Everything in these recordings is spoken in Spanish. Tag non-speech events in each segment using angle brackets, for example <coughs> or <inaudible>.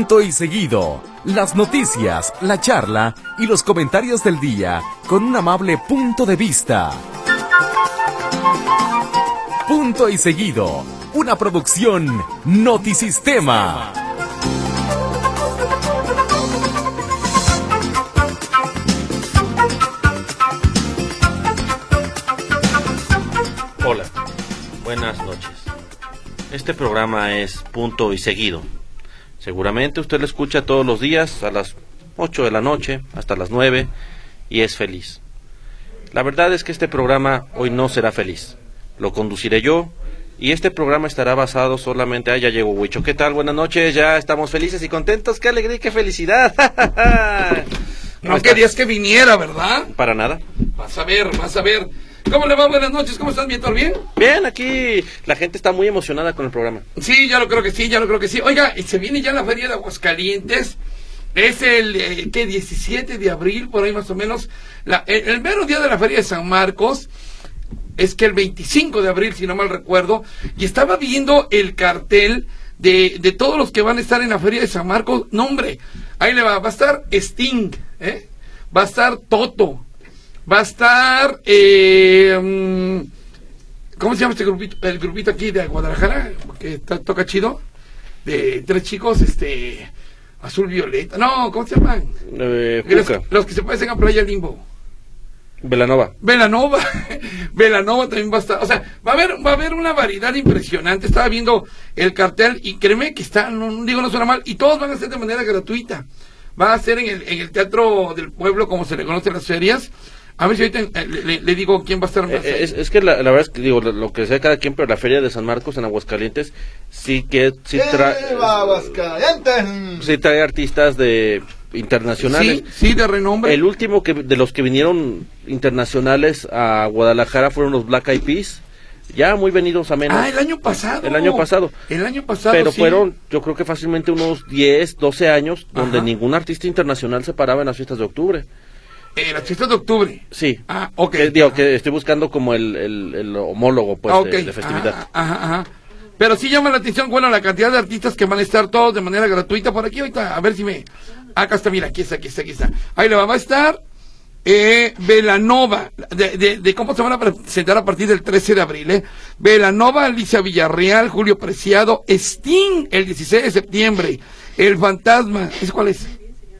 Punto y seguido. Las noticias, la charla y los comentarios del día con un amable punto de vista. Punto y seguido. Una producción Notisistema. Hola, buenas noches. Este programa es Punto y Seguido. Seguramente usted lo escucha todos los días a las 8 de la noche hasta las 9 y es feliz. La verdad es que este programa hoy no será feliz. Lo conduciré yo y este programa estará basado solamente... Ah, ya llegó Huicho. ¿Qué tal? Buenas noches. Ya estamos felices y contentos. ¡Qué alegría y qué felicidad! <laughs> No querías que viniera, ¿verdad? Para nada. Vas a ver, vas a ver. ¿Cómo le va? Buenas noches. ¿Cómo estás, Víctor? ¿Bien? Bien, aquí la gente está muy emocionada con el programa. Sí, ya lo creo que sí, ya lo creo que sí. Oiga, y se viene ya la feria de Aguascalientes. Es el, eh, ¿qué? 17 de abril, por ahí más o menos. La, el, el mero día de la feria de San Marcos. Es que el 25 de abril, si no mal recuerdo. Y estaba viendo el cartel de, de todos los que van a estar en la feria de San Marcos. No, hombre, ahí le va. Va a estar Sting, ¿eh? Va a estar Toto. Va a estar... Eh, mm, ¿Cómo se llama este grupito? El grupito aquí de Guadalajara, que está- toca chido. De tres chicos, este... Azul Violeta. No, ¿cómo se llaman? Eh, Los, que se parecen a Playa Limbo. Velanova. Velanova, Velanova <laughs> también va a estar, o sea, va a haber, va a haber una variedad impresionante. Estaba viendo el cartel y créeme que está, no, no digo no suena mal, y todos van a ser de manera gratuita. Va a ser en el, en el teatro del pueblo, como se le conoce en las ferias. A ver si ahorita eh, le, le- le digo quién va a estar más. Eh, Es, es que la, la verdad es que digo lo, lo que sea cada quien, pero la feria de San Marcos en Aguascalientes sí que sí, trae artistas de internacionales. sí, sí, de renombre. El último que de los que vinieron internacionales a Guadalajara fueron los Black Eyed Peas, ya muy venidos a menos. ah, el año pasado. El año pasado. El año pasado. pero sí. fueron, yo creo que fácilmente unos 10, 12 años donde Ajá. ningún artista internacional se paraba en las fiestas de octubre. Eh, las fiestas de octubre. Sí. Ah, ok. Que, digo, que estoy buscando como el, el, el homólogo pues, Ah, de, de festividad. Ajá, ajá, ajá. Pero sí llama la atención, bueno, la cantidad de artistas que van a estar todos de manera gratuita por aquí ahorita. A ver si me... Acá está, mira, aquí está, aquí está, aquí está. Ahí le va, a estar eh, Velanova, de, de, de cómo se van a presentar a partir del 13 de abril, ¿eh? Velanova, Alicia Villarreal, Julio Preciado, Sting, el 16 de septiembre, El Fantasma, ¿ese cuál es?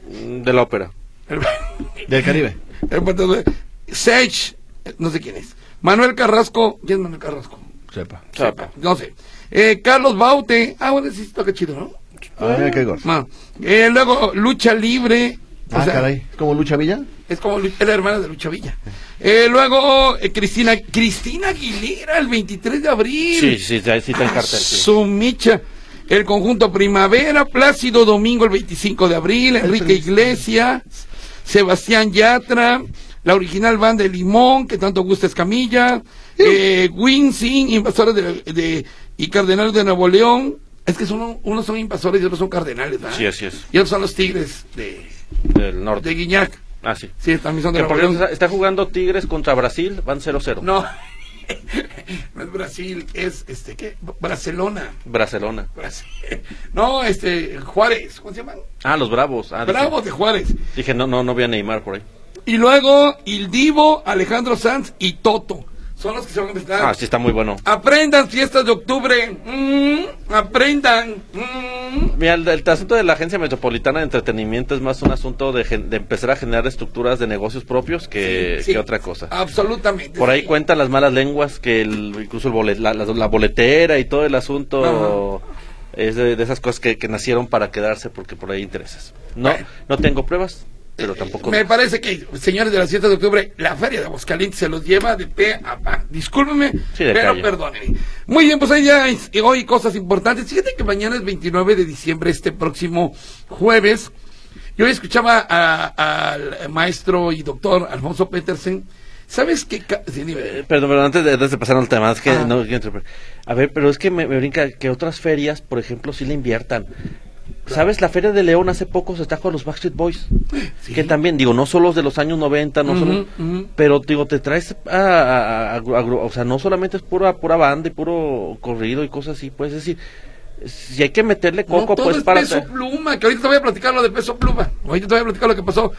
De la ópera. El, Del Caribe. <laughs> Sage, no sé quién es. Manuel Carrasco, ¿quién es Manuel Carrasco? Sepa. Zapa. No sé. Eh, Carlos Baute. Ah, bueno, sí, toca chido, ¿no? A ver, qué gordo. Ah, eh, luego, Lucha Libre. O Ah, sea, caray. ¿Como Lucha Villa? Es como es la hermana de Lucha Villa. Eh, luego, eh, Cristina Cristina Aguilera, el 23 de abril. Sí, sí, sí, sí está en Ah, cartel. sí. Su micha. El conjunto Primavera, Plácido Domingo el 25 de abril, Enrique Iglesias, Sebastián Yatra, la original banda de Limón, que tanto gusta Escamilla, eh, Winsing, invasores de, de- y cardenales de Nuevo León. Es que son, unos son invasores y otros son cardenales, ¿verdad? Sí, así es. Y otros son los tigres de, Del norte. de Guiñac. Ah, sí. Sí, también son de Que Nuevo León. está jugando Tigres contra Brasil, van 0-0. No, <laughs> no es Brasil, es este, ¿qué? Barcelona. Barcelona. <laughs> No, este, Juárez, ¿cómo se llaman? Ah, los Bravos. Ah, dije- Bravos de Juárez. Dije, no, no, no voy a Neymar por ahí. Y luego, Il Divo, Alejandro Sanz y Toto. Son los que se van a. Ah, sí está muy bueno. Aprendan fiestas de octubre. Mm, aprendan. Mm. Mira, el, el asunto de la Agencia Metropolitana de Entretenimiento es más un asunto de, de empezar a generar estructuras de negocios propios que, Sí, que otra cosa. Absolutamente. Por ahí sí. cuentan las malas lenguas que el, incluso el bolet- la, la- la boletera y todo el asunto es de, de esas cosas que, que nacieron para quedarse porque por ahí intereses. No, Bueno. no tengo pruebas, pero tampoco. Me parece que, señores de las fiestas de octubre, la feria de Aguascalientes se los lleva de pe a pa. Discúlpenme, Sí, pero calle. perdónenme. Muy bien, pues ahí ya hoy cosas importantes. Fíjate que mañana es 29 de diciembre, este próximo jueves. Yo escuchaba a- al maestro y doctor Alfonso Petersen. ¿Sabes qué? sí. Eh, Perdón, pero antes de, antes de pasar al tema, es que no. A ver, pero es que me, me brinca que otras ferias, por ejemplo, sí le inviertan. ¿Sabes? La Feria de León hace poco se trajo a los Backstreet Boys. Sí. Que también, digo, no solo los de los años 90, no Ujú, solo. ujú. Pero, digo, te traes a, a- a- a- o sea, no solamente es pura, pura banda y puro corrido y cosas así, puedes decir. si hay que meterle No, coco, todo pues es para... peso pluma, que ahorita te voy a platicar lo de peso pluma. Ahorita te voy a platicar lo que pasó.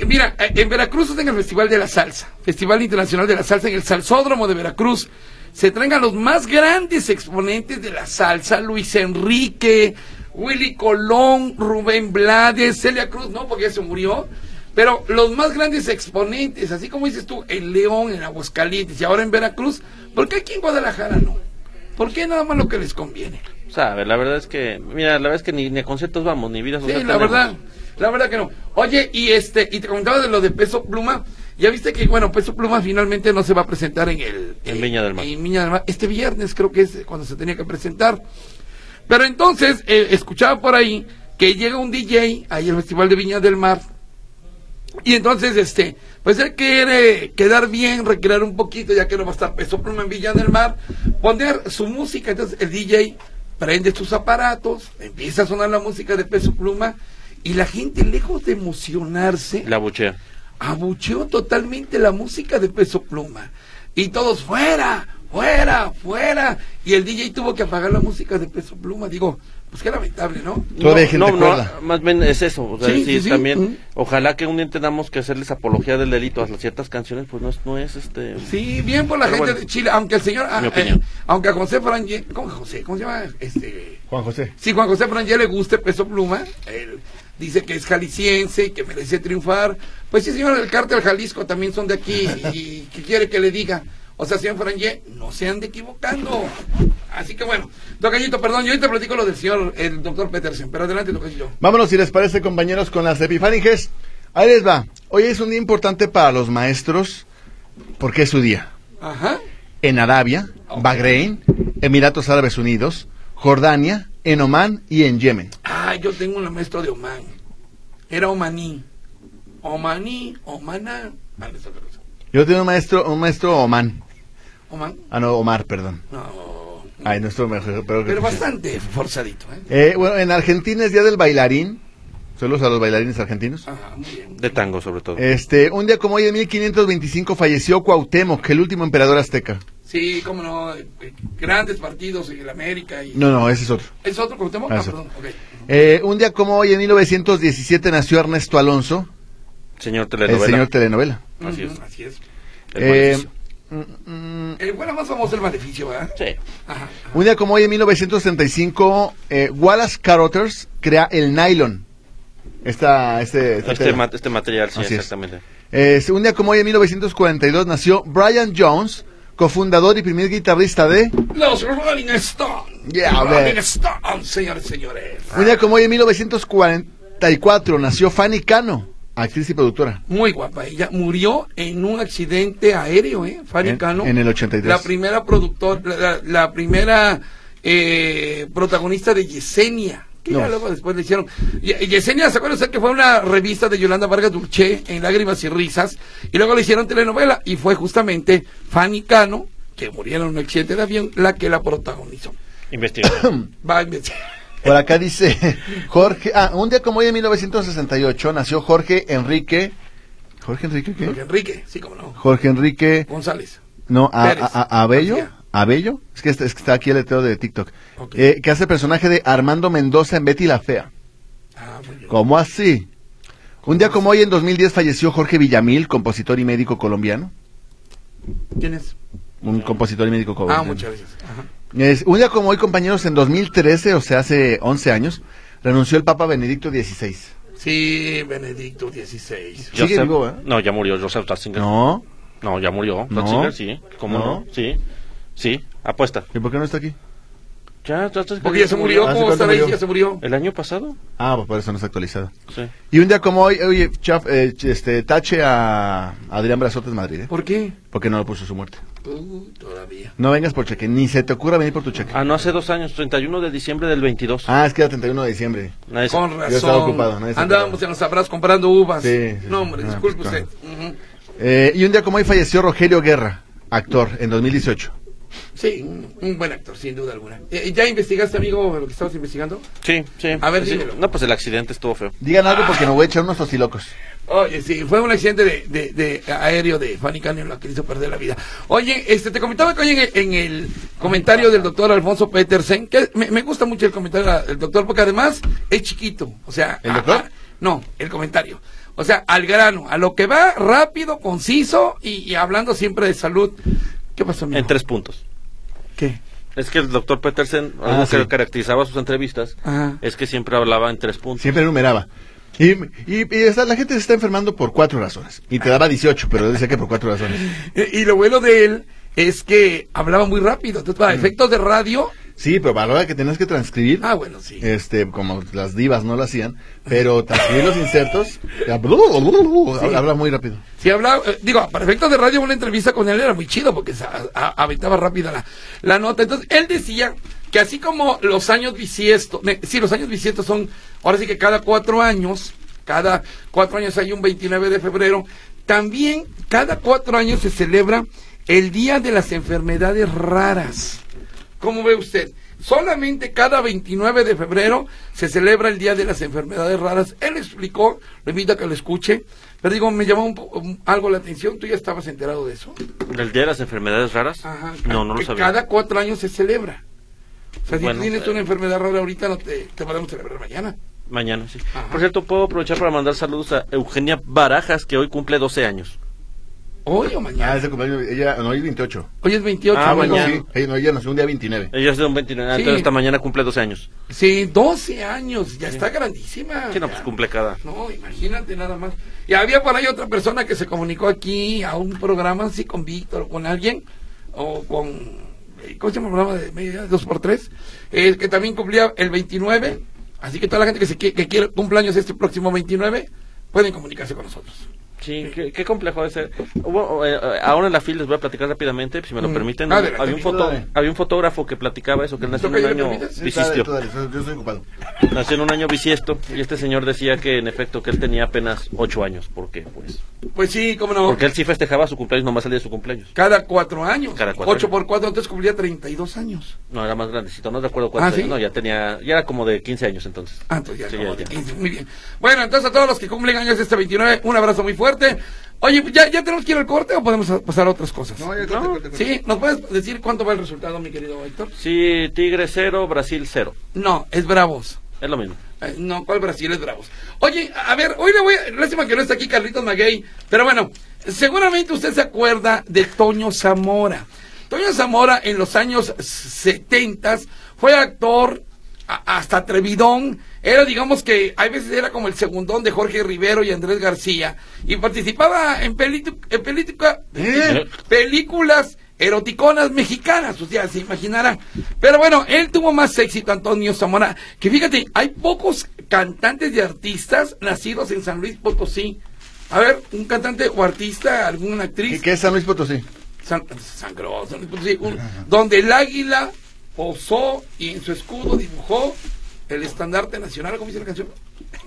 Eh, mira, eh, en Veracruz está en el Festival de la Salsa, Festival Internacional de la Salsa en el Salsódromo de Veracruz. Se traen a los más grandes exponentes de la salsa, Luis Enrique, Willy Colón, Rubén Blades, Celia Cruz, no, porque ya se murió. Pero los más grandes exponentes, así como dices tú, en León, en Aguascalientes y ahora en Veracruz, ¿por qué aquí en Guadalajara no? ¿Por qué nada más lo que les conviene? Sabe, la verdad es que, mira, la verdad es que ni, ni a conciertos vamos, ni vida Sí, la tenemos. verdad, la verdad que no. Oye, y este, y te comentaba de lo de Peso Pluma, ya viste que, bueno, Peso Pluma finalmente no se va a presentar en el... En Viña del Mar. En Viña del Mar. Este viernes creo que es cuando se tenía que presentar. Pero entonces, eh, escuchaba por ahí que llega un DJ ahí al Festival de Viña del Mar. Y entonces, este, pues él quiere quedar bien, recrear un poquito, ya que no va a estar Peso Pluma en Villa del Mar, poner su música. Entonces el DJ prende sus aparatos, empieza a sonar la música de Peso Pluma, y la gente, lejos de emocionarse, La buchea. abucheó totalmente la música de Peso Pluma. Y todos, fuera, fuera, fuera. Y el DJ tuvo que apagar la música de Peso Pluma. Digo, pues qué lamentable, ¿no? No, no, cuerda. más bien es eso. O sea, Sí, sí, sí, sí. también. Ujú. Ojalá que un día tengamos que hacerles apología del delito a ciertas canciones, pues no es, no es este. Sí, bien por la Pero gente bueno, de Chile, aunque el señor, ah, mi opinión. eh, aunque a José Franje, ¿cómo José? ¿Cómo se llama? Este, Juan José. si Juan José Franje le guste Peso Pluma, él dice que es jalisciense y que merece triunfar. Pues sí, señor, el cártel Jalisco también son de aquí y que quiere que le diga. O sea, señor Franje, no se ande equivocando. Así que bueno, Tocayito, perdón, yo ahorita platico lo del señor, el doctor Petersen, pero adelante, Tocayito. Vámonos, si les parece, compañeros, con las epifaninges. Ahí les va. Hoy es un día importante para los maestros, porque es su día. Ajá. En Arabia, Ok. Bahrein, Emiratos Árabes Unidos, Jordania, en Omán y en Yemen. Ah, yo tengo un maestro de Oman. Era omaní. Omaní, cosa. Yo tengo un maestro, un maestro Omán. Oman. Ah, no, Omar, perdón. No. Ay, nuestro mejor. Pero, Pero bastante forzadito, ¿eh? Eh, bueno, en Argentina es Día del Bailarín. Saludos a los bailarines argentinos. Ajá, muy bien. De tango, sobre todo. Este, un día como hoy, en 1525, falleció Cuauhtémoc, el último emperador azteca. Sí, cómo no. eh, grandes partidos en el América y. No, no, ese es otro. ¿Es otro Cuauhtémoc? Ah, Ah, perdón. ok. Eh, un día como hoy, en 1917, nació Ernesto Alonso, Señor el telenovela. señor telenovela. Así es. Así es. El Eh. Mm, mm, El bueno más famoso el maleficio, ¿verdad? Sí. Ajá. un día como hoy, en 1935, eh, Wallace Carothers crea el nylon. Esta, este, esta Este, ma- este material, sí, Así es. exactamente. Eh, un día como hoy, en 1942, nació Brian Jones, cofundador y primer guitarrista de... Los Rolling Stones. Yeah, Rolling. Stones, señores y señores. Un día como hoy, en 1944, nació Fanny Cano, actriz y productora. Muy guapa. Ella murió en un accidente aéreo, ¿eh? Fanny En- Cano. en el 83. La primera productor, la, la- primera eh, protagonista de Yesenia. Que No. ya luego después le hicieron. Ye- Yesenia, ¿se acuerdan usted que fue una revista de Yolanda Vargas Dulce en Lágrimas y Risas? Y luego le hicieron telenovela. Y fue justamente Fanny Cano, que murió en un accidente de avión, la que la protagonizó. Investigación. <coughs> Va a investigar. Por acá dice <laughs> Jorge, ah, un día como hoy en 1968 nació Jorge Enrique, Jorge Enrique qué? Jorge Enrique, sí, como no. Jorge Enrique, González. no, a, Pérez. a- a- Abello, García. Abello, es que, está, es que está aquí el letrero de TikTok, Ok. eh, que hace el personaje de Armando Mendoza en Betty la Fea. Ah, muy bien. ¿Cómo así? Un día como hoy en 2010 falleció Jorge Villamil, compositor y médico colombiano. ¿Quién es? Un compositor y médico colombiano. Ah, muchas gracias. Ajá. Es- un día como hoy, compañeros, en 2013, o sea, hace 11 años, renunció el Papa Benedicto XVI. Sí, Benedicto XVI. Sigue vivo, ¿eh? No, ya murió Joseph Ratzinger. No, No, ya murió. No. Ratzinger, sí. ¿Cómo No. no? Sí. Sí, apuesta. ¿y por qué no está aquí? Ya, Ratzinger Porque ya se murió, ¿Hace ¿cómo estar ahí? Ya se murió. ¿El año pasado? Ah, pues por eso no está actualizado. Sí. Y un día como hoy, oye, chaf, eh, este, tache a Adrián Brazotes Madrid, ¿eh? ¿Por qué? Porque no lo puso su muerte. Uh, todavía. No vengas por cheque, ni se te ocurra venir por tu cheque. Ah, no, hace dos años, 31 de diciembre del 22. Ah, es que era 31 de diciembre. Nadie se- Con Yo razón. estaba ocupado, nadie Andábamos en los abrazos comprando uvas. Sí, sí, no, hombre, Ah, disculpe pues, usted. Eh, y un día como hoy falleció Rogelio Guerra, actor, en 2018. Sí, un, un buen actor, sin duda alguna. Eh, ¿Ya investigaste, amigo, lo que estabas investigando? Sí, sí. A ver, Sí. dímelo. No, pues el accidente estuvo feo. Digan algo porque me voy a echar unos tostilocos. Oye, sí, fue un accidente de, de, de aéreo de Fanny Cano en lo que le hizo perder la vida. Oye, este, te comentaba que hoy en el, en el comentario del doctor Alfonso Petersen, que me, me gusta mucho el comentario del doctor, porque además es chiquito, o sea... ¿El doctor? no, el comentario. O sea, al grano, a lo que va rápido, conciso y, y hablando siempre de salud. ¿Qué pasó, amigo? En tres puntos. ¿Qué? Es que el doctor Petersen, Ah, algo sí. que caracterizaba sus entrevistas, Ajá. es que siempre hablaba en tres puntos. Siempre enumeraba. Y, y, y está- la gente se está enfermando por cuatro razones. Y te daba 18, pero decía que por cuatro razones. <laughs> Y, y lo bueno de él es que hablaba muy rápido. Entonces, Mm. para efectos de radio... Sí, pero a la hora que tenías que transcribir, Ah, bueno, sí. este, como las divas no lo hacían, pero transcribir los insertos, ya, habla habla muy rápido. Si hablaba, eh, digo, para efectos de radio, una entrevista con él era muy chido porque se a- a- aventaba rápida la, la nota. Entonces, él decía que así como los años bisiestos, sí, los años bisiestos son, ahora sí que cada cuatro años, cada cuatro años hay un 29 de febrero, también cada cuatro años se celebra el Día de las Enfermedades Raras. ¿Cómo ve usted? Solamente cada 29 de febrero se celebra el Día de las Enfermedades Raras. Él explicó, lo invito a que lo escuche, pero digo, me llamó un algo la atención. ¿Tú ya estabas enterado de eso? ¿El día de las enfermedades raras? Ajá. No, no lo sabía. Cada cuatro años se celebra. O sea, si Bueno, tienes eh. una enfermedad rara ahorita, no te, te podemos celebrar mañana. Mañana, sí. Ajá. Por cierto, puedo aprovechar para mandar saludos a Eugenia Barajas, que hoy cumple 12 años. Hoy o Ah, mañana. ese cumpleaños, ella, no, hoy 28. Hoy es 28. Ah, bueno, mañana. Sí, ella, no, ella nació un día 29. Ella es de un 29, Sí. entonces esta mañana cumple 12 años. Sí, 12 años. Ya está grandísima. Sí, no, ya. pues cumple cada. No, imagínate nada más. Y había por ahí otra persona que se comunicó aquí a un programa así con Víctor o con alguien, o con, eh, ¿cómo se llama el programa de media? Dos por tres, eh, que también cumplía el 29. Así que toda la gente que, se, qui- que quiere cumpleaños este próximo 29, pueden comunicarse con nosotros. Sí, qué, qué complejo es. ser. Hubo, eh, eh, ahora en la fila les voy a platicar rápidamente, si me lo Mm. permiten. Adelante. había, un foto, había un fotógrafo que platicaba eso, que él nació en ¿Toca, un año bisiesto. Nació en un año bisiesto y este señor decía que en efecto que él tenía apenas 8 años. ¿Por qué? Pues, Pues sí, cómo no. porque él sí festejaba su cumpleaños nomás el día de su cumpleaños. Cada cuatro años. Cada cuatro Ocho años. por cuatro, entonces cumplía 32 años. No, era más grandecito, no recuerdo cuántos Ah, ¿sí? años. No, ya tenía, ya era como de 15 años entonces. Ah, entonces ya, Sí, como ya, de ya. 15, Muy bien. Bueno, entonces a todos los que cumplen años este 29, un abrazo muy fuerte. Oye, ¿ya, ya tenemos que ir al corte o podemos pasar a otras cosas? No, ya, corte, No, corte, corte. Sí, ¿nos puedes decir cuánto va el resultado, mi querido Héctor? Sí, Tigre 0, Brasil 0. No, es Bravos. Es lo mismo. Eh, no, ¿cuál Brasil es Bravos? Oye, a ver, hoy le voy a... Lástima que no está aquí Carlitos Maguey, pero bueno, seguramente usted se acuerda de Toño Zamora. Toño Zamora en los años 70 fue actor hasta atrevidón. Era, digamos que, hay veces era como el segundón de Jorge Rivero y Andrés García. Y participaba en, en película- ¿Eh? películas eroticonas mexicanas, o sea, se imaginarán. Pero bueno, él tuvo más éxito, Antonio Zamora, que fíjate, hay pocos cantantes y artistas nacidos en San Luis Potosí. A ver, un cantante o artista, alguna ¿Qué, actriz, qué es San Luis Potosí? San, San Luis Potosí, un- donde el águila posó y en su escudo dibujó el estandarte nacional, ¿cómo dice la canción?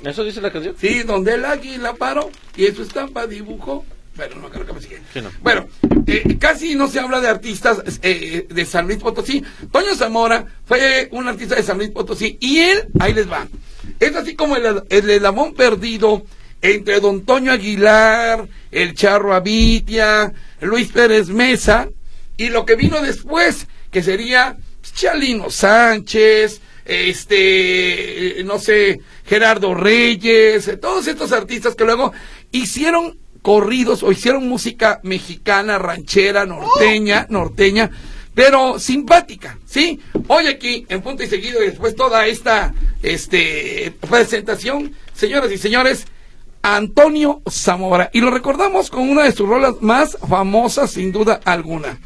¿Eso dice la canción? Sí, donde el águila paró y en su estampa dibujó. Pero no creo que me sigue. Sí, no. Bueno, eh, casi no se habla de artistas eh, de San Luis Potosí. Toño Zamora fue un artista de San Luis Potosí y él, ahí les va. Es así como el, el elamón perdido entre don Toño Aguilar, el Charro Abitia, Luis Pérez Mesa y lo que vino después, que sería Chalino Sánchez, este, eh, no sé, Gerardo Reyes, eh, todos estos artistas que luego hicieron corridos o hicieron música mexicana, ranchera, norteña, norteña, pero simpática, ¿sí? Hoy aquí, en punto y seguido, y después toda esta este, presentación, señoras y señores, Antonio Zamora. Y lo recordamos con una de sus rolas más famosas, sin duda alguna.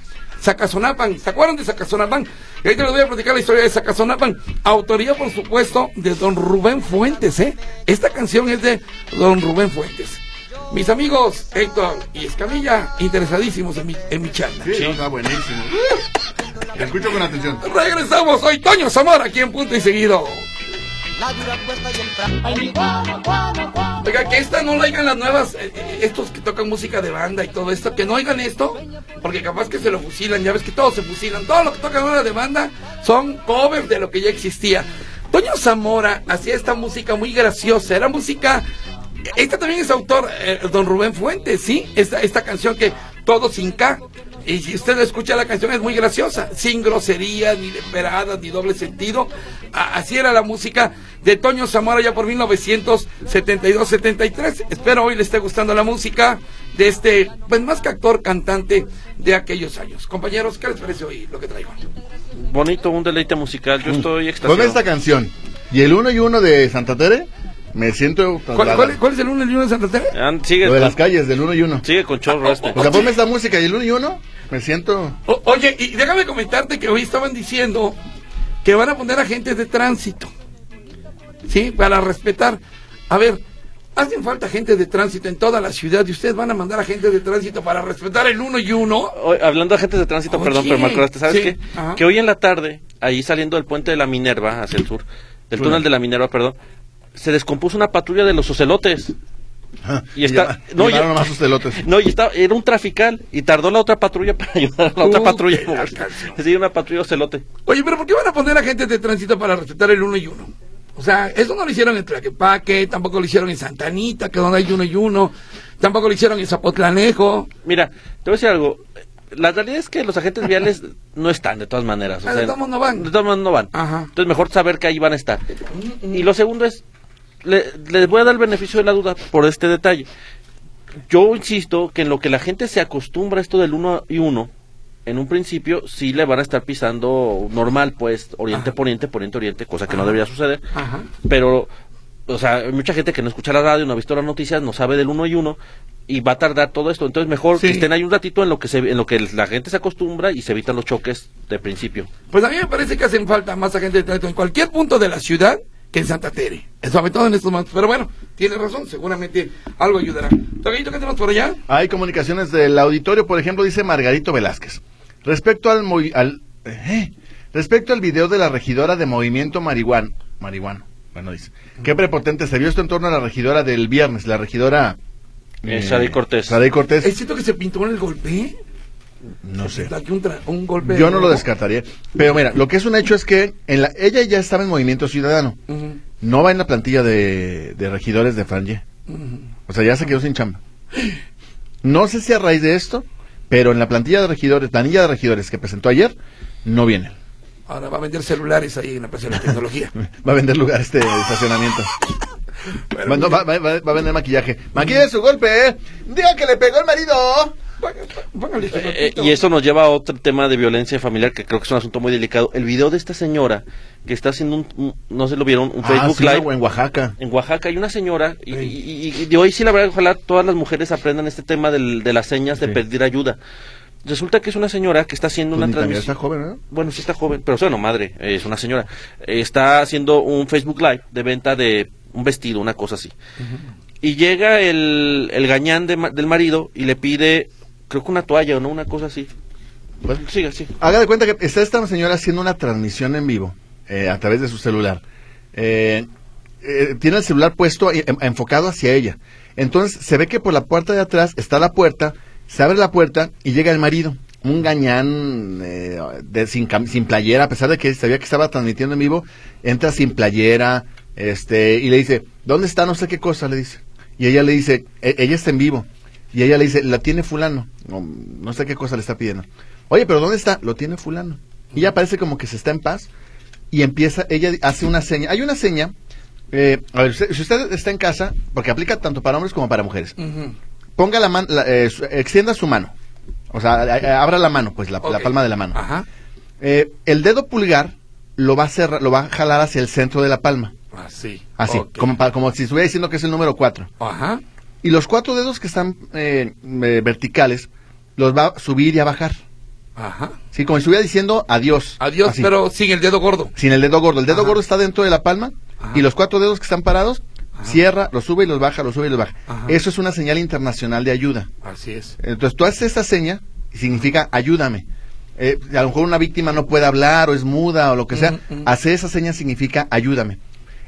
Zacazonapan, ¿se acuerdan de Zacazonapan? Y ahorita les voy a platicar la historia de Zacazonapan. Autoría, por supuesto, de don Rubén Fuentes, ¿eh? Esta canción es de don Rubén Fuentes. Mis amigos Héctor y Escamilla, interesadísimos en mi, en mi charla. Sí, está buenísimo. Te escucho con atención. Regresamos hoy, Toño Zamora, aquí en Punto y Seguido. Oiga, que esta no la oigan las nuevas, eh, eh, estos que tocan música de banda y todo esto, que no oigan esto, porque capaz que se lo fusilan, ya ves que todos se fusilan, todo lo que tocan ahora de banda son covers de lo que ya existía. Toño Zamora hacía esta música muy graciosa, era música, esta también es autor, eh, don Rubén Fuentes, ¿sí? Esta, esta canción que todo sin K. Y si usted escucha la canción es muy graciosa, sin groserías, ni leperadas, ni doble sentido. Así era la música de Toño Zamora ya por 1972-73. Espero hoy le esté gustando la música de este, pues más que actor, cantante de aquellos años. Compañeros, ¿qué les parece hoy lo que traigo? Bonito, un deleite musical. Yo estoy Con extasiado. esta canción y el uno y uno de Santa Tere, me siento... ¿Cuál, cuál- cuál es el uno y el uno de Santa Tere? Ah, Sigue Lo de con, las calles, del uno y uno. sigue con chorro este. O sea, ponme esta música y el uno y uno, me siento... O- oye, y déjame comentarte que hoy estaban diciendo que van a poner agentes de tránsito. ¿Sí? Para respetar. A ver, hacen falta agentes de tránsito en toda la ciudad y ustedes van a mandar agentes de tránsito para respetar el uno y uno. Hoy, hablando de agentes de tránsito, Oye, perdón, pero me acordaste, ¿sabes sí, qué? ajá. Que hoy en la tarde, ahí saliendo del puente de la Minerva hacia el sur, del túnel de la Minerva, perdón, se descompuso una patrulla de los ocelotes. Y está- no, no, elotes. No, y <laughs> estaba, era un trafical y tardó la otra patrulla <laughs> para ayudar a la otra Uh, patrulla. canción. Sí, una patrulla ocelote. Oye, pero ¿por qué van a poner agentes de tránsito para respetar el uno y uno? O sea, eso no lo hicieron en Tlaquepaque, tampoco lo hicieron en Santanita, que donde hay uno y uno, tampoco lo hicieron en Zapotlanejo. Mira, te voy a decir algo. La realidad es que los agentes viales <laughs> no están de todas maneras. o Ah, de todos modos no van. De todas maneras no van. Ajá. Entonces mejor saber que ahí van a estar. Y lo segundo es, le- les voy a dar el beneficio de la duda por este detalle. Yo insisto que en lo que la gente se acostumbra a esto del uno y uno, en un principio sí le van a estar pisando normal, pues, oriente Ajá. poniente, poniente oriente, cosa que no debería suceder. Ajá. Pero, o sea, hay mucha gente que no escucha la radio, no ha visto las noticias, no sabe del uno y uno y va a tardar todo esto. Entonces mejor Sí. que estén ahí un ratito en lo que se, en lo que la gente se acostumbra y se evitan los choques de principio. Pues a mí me parece que hacen falta más agentes de tránsito en cualquier punto de la ciudad que en Santa Tere. Sobre todo en estos momentos. Pero bueno, tiene razón, seguramente algo ayudará. ¿qué tenemos por allá? Hay comunicaciones del auditorio, por ejemplo, dice Margarito Velázquez. Respecto al, movi- al eh, respecto al video de la regidora de Movimiento Marihuano, marihuano, bueno dice, qué prepotente se vio esto en torno a la regidora del viernes, la regidora Eh, Saray Cortés. Cortés, ¿Es cierto que se pintó en el golpe? no sé. Aquí un, tra- un golpe. Yo no lo descartaría. Pero mira, lo que es un hecho es que en la, ella ya estaba en Movimiento Ciudadano. No va en la plantilla de, de regidores de Franje. O sea, ya se quedó sin chamba. No sé si a raíz de esto, pero en la plantilla de regidores, planilla de regidores que presentó ayer, no viene. Ahora va a vender celulares ahí en la Plaza de la Tecnología. <laughs> Va a vender lugar este estacionamiento. <laughs> Va, no, va- va- va- va a vender maquillaje. Maquille su golpe, ¿eh? Diga que le pegó el marido. Eh, ratito. y eso nos lleva a otro tema de violencia familiar que creo que es un asunto muy delicado. El video de esta señora que está haciendo un, un- no sé lo vieron, un Ah, Facebook sí, Live. en Oaxaca. En Oaxaca hay una señora, y, Sí. y- y- y de hoy sí la verdad, ojalá todas las mujeres aprendan este tema del- de las señas de Sí. pedir ayuda. Resulta que es una señora que está haciendo Pues una transmisión. está joven, ¿no? Bueno, sí está joven, pero bueno, madre, eh, es una señora. Eh, está haciendo un Facebook Live de venta de un vestido, una cosa así. Y llega el, el gañán de ma- del marido y le pide, creo que una toalla o no, una cosa así. Pues siga, sí. Haga de cuenta que está esta señora haciendo una transmisión en vivo eh, a través de su celular. Eh, eh, tiene el celular puesto em- enfocado hacia ella. Entonces se ve que por la puerta de atrás está la puerta, se abre la puerta y llega el marido. Un gañán eh, de, sin, sin playera, a pesar de que sabía que estaba transmitiendo en vivo, entra sin playera este y le dice, ¿dónde está no sé qué cosa? Le dice. Y ella le dice, "E- ella está en vivo. Y ella le dice, la tiene fulano. No, no sé qué cosa le está pidiendo. Oye, pero ¿dónde está? Lo tiene fulano. Y ella parece como que se está en paz. Y empieza, ella hace una seña. Hay una seña. eh, a ver, si usted está en casa, porque aplica tanto para hombres como para mujeres, ponga la mano, extienda su mano. O sea, a- a- abra la mano, pues la, la palma de la mano. Ajá. Eh, el dedo pulgar lo va a cerrar, lo va a jalar hacia el centro de la palma. Así. Así, Ok. como, como si estuviera diciendo que es el número 4. Ajá. Y los cuatro dedos que están eh, eh, verticales los va a subir y a bajar. Ajá. Sí, como si estuviera diciendo adiós. Adiós, Así, pero sin el dedo gordo. Sin el dedo gordo. El dedo Ajá. gordo está dentro de la palma Ajá. y los cuatro dedos que están parados, Ajá. cierra, los sube y los baja, los sube y los baja. Eso es una señal internacional de ayuda. Así es. Entonces tú haces esta seña y significa ayúdame. Eh, a lo mejor una víctima no puede hablar o es muda o lo que sea. Ujú, ujú. Hacer esa seña significa ayúdame.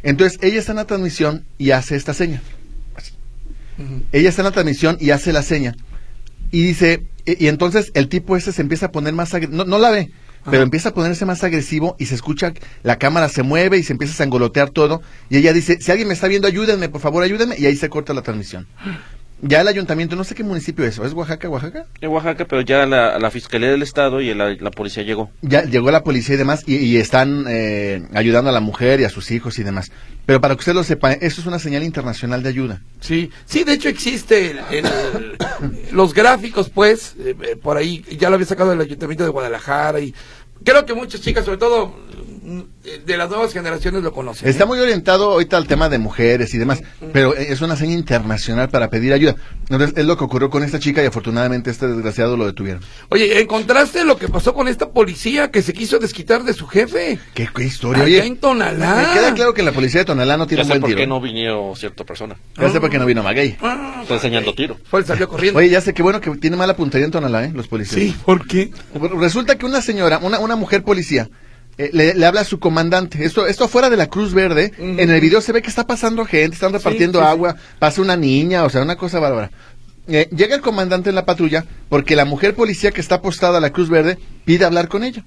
Entonces ella está en la transmisión y hace esta seña. Ella está en la transmisión y hace la seña. Y dice, y, y entonces el tipo ese se empieza a poner más agre- no, no la ve, pero empieza a ponerse más agresivo y se escucha, la cámara se mueve y se empieza a sangolotear todo. Y ella dice, si alguien me está viendo, ayúdenme, por favor, ayúdenme. Y ahí se corta la transmisión. <gasps> Ya el ayuntamiento, no sé qué municipio es, ¿o ¿es Oaxaca, Oaxaca? En Oaxaca, pero ya la, la Fiscalía del Estado y la, la policía llegó. Ya llegó la policía y demás, y, y están eh, ayudando a la mujer y a sus hijos y demás. Pero para que usted lo sepa, eso es una señal internacional de ayuda. Sí, sí, de hecho existe el- en el- los gráficos, pues, eh, eh, por ahí, ya lo había sacado el Ayuntamiento de Guadalajara y creo que muchas chicas, sobre todo de las nuevas generaciones, lo conocen. ¿eh? Está muy orientado ahorita al tema de mujeres y demás, pero es una señal internacional para pedir ayuda. Entonces, es lo que ocurrió con esta chica y afortunadamente este desgraciado lo detuvieron. Oye, ¿encontraste lo que pasó con esta policía que se quiso desquitar de su jefe? ¿Qué, qué historia? Allá Oye, en Tonalá. me queda claro que la policía de Tonalá no tiene Ya un sé buen por tiro. qué no vino cierta persona. Ya sé por qué no vino Maguey. Ah, Está enseñando tiro. Fue, salió <laughs> corriendo. Oye, ya sé qué bueno que tiene mala puntería en Tonalá, ¿eh? Los policías. sí, ¿por qué? Resulta que una señora, una, una mujer policía, eh, le, le habla a su comandante. Esto, esto fuera de la Cruz Verde. En el video se ve que está pasando gente, están repartiendo sí, sí. agua, pasa una niña, o sea, una cosa bárbara. Eh, llega el comandante en la patrulla porque la mujer policía que está apostada a la Cruz Verde pide hablar con ella.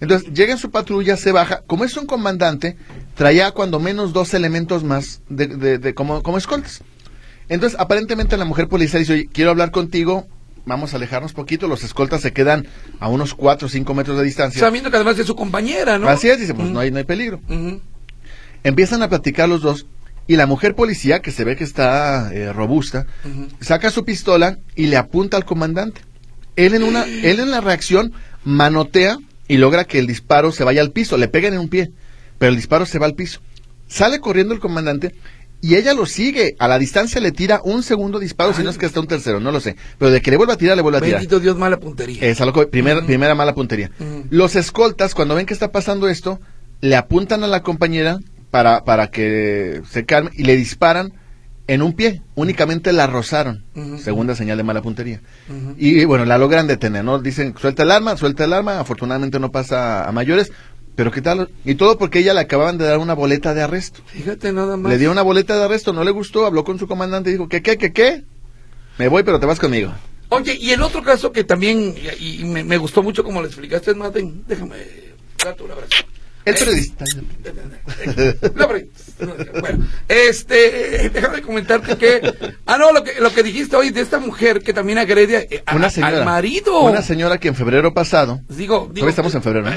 Entonces llega en su patrulla, se baja. Como es un comandante, traía cuando menos dos elementos más de, de- de- como, como escoltas. Entonces, aparentemente la mujer policía dice, oye, quiero hablar contigo, vamos a alejarnos poquito, los escoltas se quedan a unos 4 o 5 metros de distancia. Sabiendo que además es su compañera, ¿no? Así es, dice, pues no hay, no hay peligro. Empiezan a platicar los dos y la mujer policía, que se ve que está eh, robusta, saca su pistola y le apunta al comandante. Él en, una, <gasps> él en la reacción manotea y logra que el disparo se vaya al piso, le pegan en un pie, pero el disparo se va al piso. Sale corriendo el comandante y ella lo sigue. A la distancia le tira un segundo disparo, si no es que hasta un tercero, no lo sé. Pero de que le vuelva a tirar, le vuelve a tirar. Bendito Dios, mala puntería. Primera, mala puntería. Los escoltas, cuando ven que está pasando esto, le apuntan a la compañera para, para que se calme y le disparan en un pie. Únicamente la rozaron. Segunda señal de mala puntería. Y bueno, la logran detener, ¿no? Dicen, suelta el arma, suelta el arma. Afortunadamente no pasa a mayores. Pero qué tal. Y todo porque ella le acababan de dar una boleta de arresto. Fíjate nada más. Le dio una boleta de arresto, no le gustó, habló con su comandante y dijo, ¿qué, qué, qué, qué? Me voy, pero te vas conmigo. Oye, y el otro caso que también, y, y me, me gustó mucho como le explicaste, Martín, déjame darte un abrazo. El Eh, periodista. No, pero- bueno, este, déjame comentarte que, ah, no, lo que, lo que dijiste hoy de esta mujer que también agrede eh, a- Una a- señora. al marido. Una señora que en febrero pasado Digo, digo, estamos en febrero, ¿no?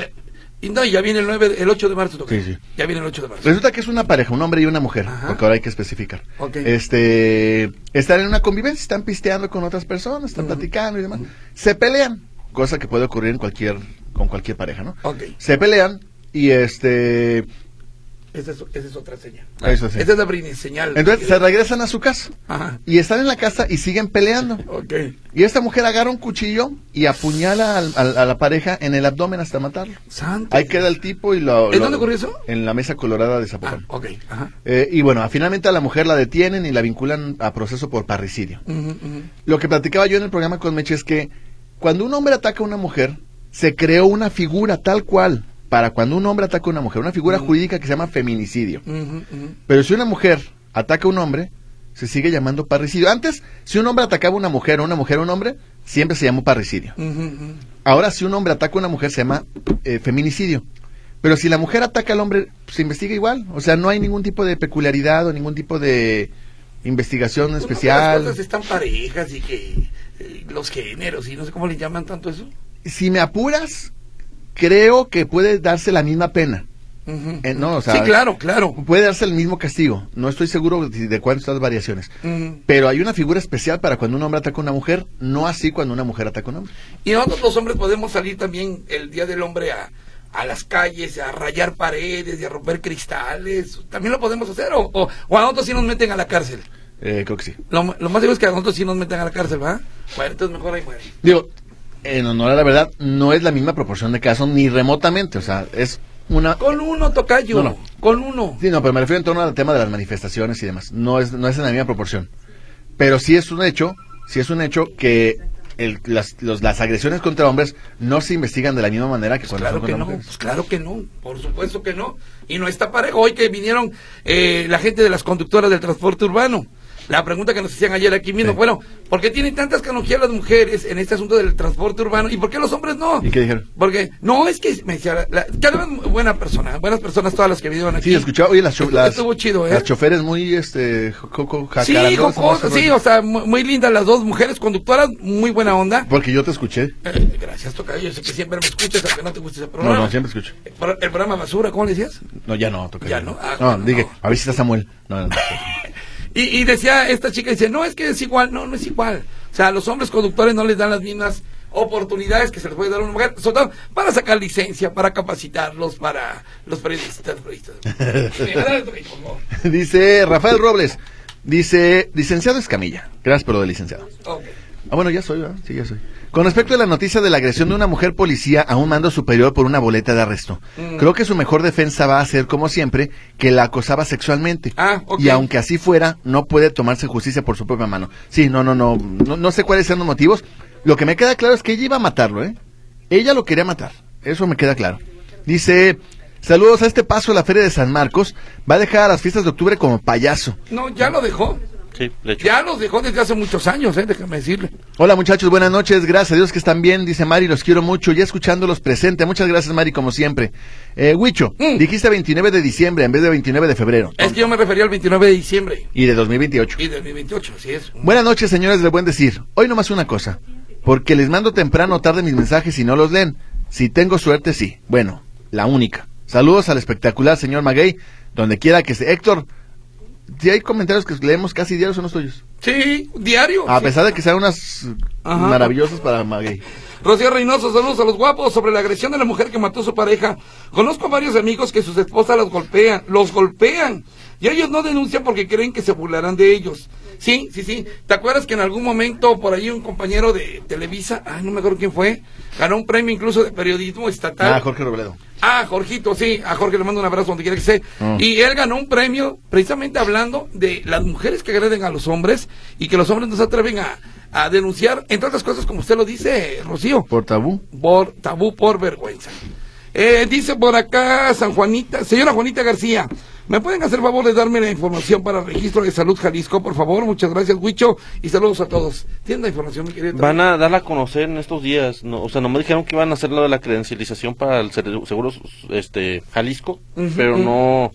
Y no, ya viene el 9, el 8 de marzo. Sí, sí. Ya viene el 8 de marzo. Resulta que es una pareja, un hombre y una mujer, Ajá. porque ahora hay que especificar. Este, están en una convivencia, están pisteando con otras personas, están platicando y demás. Se pelean, cosa que puede ocurrir en cualquier, con cualquier pareja, ¿no? Se pelean y este, Esa es, esa es otra señal. Eso sí. Esa es la señal. entonces se regresan a su casa Ajá. y están en la casa y siguen peleando. Ok. Y esta mujer agarra un cuchillo y apuñala al- al- a la pareja en el abdomen hasta matarlo. Santo. Ahí queda el tipo y lo... ¿En lo- dónde ocurrió eso? En la mesa colorada de Ah, Zapopan. ok. Ajá. Eh, y bueno, finalmente a la mujer la detienen y la vinculan a proceso por parricidio. Lo que platicaba yo en el programa con Meche es que cuando un hombre ataca a una mujer, se creó una figura tal cual para cuando un hombre ataca a una mujer, una figura Ujú. jurídica que se llama feminicidio. Pero si una mujer ataca a un hombre, se sigue llamando parricidio. Antes, si un hombre atacaba a una mujer o una mujer a un hombre, siempre se llamó parricidio. Ahora, si un hombre ataca a una mujer, se llama eh, feminicidio. Pero si la mujer ataca al hombre, se investiga igual. O sea, no hay ningún tipo de peculiaridad o ningún tipo de investigación Pues especial. Las cosas están parejas y que eh, los géneros y no sé cómo le llaman tanto eso. Si me apuras, creo que puede darse la misma pena. Eh, no, o sea, sí, claro, claro. Puede darse el mismo castigo. No estoy seguro de, de cuántas las variaciones. Pero hay una figura especial para cuando un hombre ataca a una mujer, no así cuando una mujer ataca a un hombre. Y nosotros los hombres podemos salir también el Día del Hombre a, a las calles, a rayar paredes y a romper cristales. ¿También lo podemos hacer? ¿O, o, o a nosotros sí nos meten a la cárcel? Eh, creo que sí. Lo, lo más seguro es que a nosotros sí nos meten a la cárcel, ¿va? Bueno, entonces mejor ahí muere. Digo, en honor a la verdad, no es la misma proporción de casos ni remotamente. O sea, es una... Con uno, tocayo. No, no. Con uno. Sí, no, pero me refiero en torno al tema de las manifestaciones y demás. No es, no es en la misma proporción. Pero sí es un hecho, sí es un hecho que el- las, los- las agresiones contra hombres no se investigan de la misma manera que cuando Claro son que contra no, mujeres. pues claro que no, por supuesto que no. Y no está parejo. Hoy que vinieron eh, la gente de las conductoras del transporte urbano, la pregunta que nos hacían ayer aquí mismo, Sí. bueno, ¿por qué tienen tantas canonjías las mujeres en este asunto del transporte urbano y por qué los hombres no? ¿Y qué dijeron? Porque, no, es que me decía, la, que además buena persona, buenas personas todas las que vinieron aquí. Sí, escuchaba, oye, las, las, estuvo chido, ¿eh? las choferes muy, este, joco, Sí, ¿no? sí, o sea, muy, muy lindas las dos mujeres conductoras, muy buena onda. Porque yo te escuché. Eh, gracias, Tocayo, yo sé que siempre me escuchas, aunque no te guste ese No, programa. no, siempre escucho. El, pro- el programa basura, ¿cómo le decías? No, ya no, toca. Ya no, ah, no, dije, no. a ver si está Samuel. No, no, no. <laughs> Y, y decía esta chica, dice, no, es que es igual, no, no es igual. O sea, a los hombres conductores no les dan las mismas oportunidades que se les puede dar a una mujer, sobre todo para sacar licencia, para capacitarlos, para los periodistas. periodistas. <laughs> Dice Rafael Robles, dice, licenciado Escamilla. Gracias por lo de licenciado. Ah, bueno, ya soy, ¿verdad? Sí, ya soy. Con respecto a la noticia de la agresión de una mujer policía a un mando superior por una boleta de arresto, Mm. creo que su mejor defensa va a ser, como siempre, que la acosaba sexualmente. Ah, ok. Y aunque así fuera, no puede tomarse justicia por su propia mano. Sí, no, no, no, no, no sé cuáles sean los motivos. Lo que me queda claro es que ella iba a matarlo, ¿eh? Ella lo quería matar. Eso me queda claro. Dice, saludos a este paso a la Feria de San Marcos. Va a dejar a las fiestas de octubre como payaso. No, ya lo dejó. Sí, de hecho. Ya los dejó desde hace muchos años, ¿eh? déjame decirle. Hola muchachos, buenas noches, gracias a Dios que están bien, dice Mari, los quiero mucho, ya escuchándolos presente, muchas gracias Mari como siempre. Eh, Huicho, Mm. dijiste 29 de diciembre en vez de 29 de febrero. Es que yo me refería al 29 de diciembre Y de 2028. y del 2028, así es. Buenas noches señores del buen decir, hoy nomás una cosa, porque les mando temprano o tarde mis mensajes y no los leen, si tengo suerte sí, bueno, la única. Saludos al espectacular señor Maguey, donde quiera que esté. Héctor, si hay comentarios que leemos casi diarios son los tuyos. Sí, diario. A sí. pesar de que sean unas Ajá. maravillosas para Maguey. Rocío Reynoso, saludos a los guapos sobre la agresión de la mujer que mató a su pareja. Conozco a varios amigos que sus esposas los golpean, los golpean. Y ellos no denuncian porque creen que se burlarán de ellos. Sí, sí, sí. ¿Te acuerdas que en algún momento por ahí un compañero de Televisa, ay, no me acuerdo quién fue, ganó un premio incluso de periodismo estatal? Ah, Jorge Robledo. Ah, Jorgito, sí, a Jorge le mando un abrazo donde quiera que esté. Mm. Y él ganó un premio precisamente hablando de las mujeres que agreden a los hombres y que los hombres no se atreven a, a denunciar, entre otras cosas, como usted lo dice, Rocío, Por tabú. por tabú, por vergüenza. Eh, dice por acá San Juanita, señora Juanita García, ¿me pueden hacer favor de darme la información para el registro de salud Jalisco, por favor? Muchas gracias, Huicho, y saludos a todos. ¿Tienen la información, mi querido? Van a darla a conocer en estos días. No, o sea, no me dijeron que iban a hacer lo de la credencialización para el seguro este, Jalisco, pero no.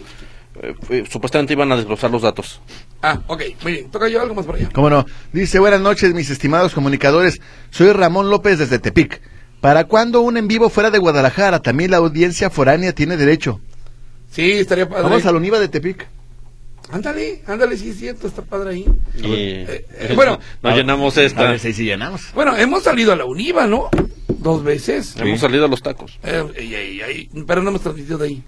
eh, eh, supuestamente iban a desglosar los datos. Ah, ok, muy bien. Toca yo algo más por allá. ¿Cómo no? Dice, buenas noches, mis estimados comunicadores. Soy Ramón López desde Tepic. ¿Para cuándo un en vivo fuera de Guadalajara? También la audiencia foránea tiene derecho. Sí, estaría padre. Vamos a la UNIVA de Tepic. Ándale, ándale, sí es cierto, está padre ahí. Y, eh, eh, bueno, nos llenamos esta. A ver si si llenamos. Bueno, hemos salido a la UNIVA, ¿no? Dos veces. Hemos salido a los tacos. Eh, pero no hemos transmitido de ahí,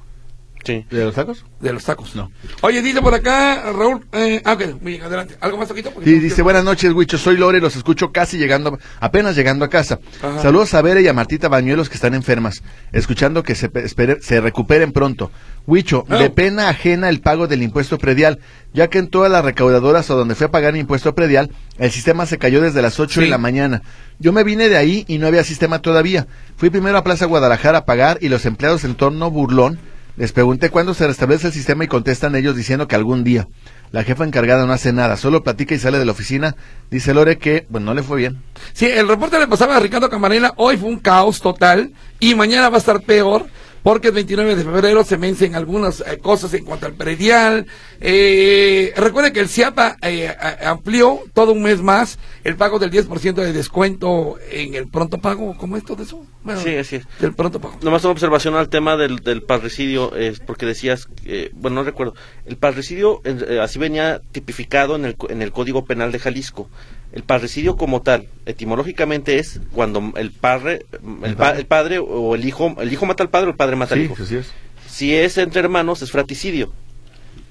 Sí. ¿De los tacos? de los tacos. No. Oye, dice por acá, Raúl. Eh, ah, ok, muy bien, adelante. ¿Algo más, Toquito? Sí, no dice, quiero- buenas noches, Huicho. Soy Lore, los escucho casi llegando, apenas llegando a casa. Ajá. Saludos a Bere y a Martita Bañuelos que están enfermas. Escuchando que se, pe- espere- se recuperen pronto. Huicho, No. de pena ajena el pago del impuesto predial, ya que en todas las recaudadoras o donde fue a pagar impuesto predial, el sistema se cayó desde las 8 Sí. de la mañana. Yo me vine de ahí y no había sistema todavía. Fui primero a Plaza Guadalajara a pagar y los empleados en torno burlón les pregunté cuándo se restablece el sistema y contestan ellos diciendo que algún día. La jefa encargada no hace nada, solo platica y sale de la oficina. Dice Lore que, bueno, no le fue bien. Sí, el reporte le pasaba a Ricardo Camarena. Hoy fue un caos total y mañana va a estar peor porque el 29 de febrero se vencen algunas eh, cosas en cuanto al predial. Eh, recuerde que el CIAPA eh, amplió todo un mes más el pago del 10% de descuento en el pronto pago. ¿Cómo es todo eso? Bueno, Sí, así es. Del pronto pago. Nomás una observación al tema del, del parricidio, es porque decías, eh, bueno, no recuerdo, el parricidio eh, así venía tipificado en el, en el Código Penal de Jalisco. El parricidio como tal, etimológicamente es cuando el padre, el, pa- el padre o el hijo, el hijo mata al padre o el padre mata al hijo. así es. Si es entre hermanos es fratricidio.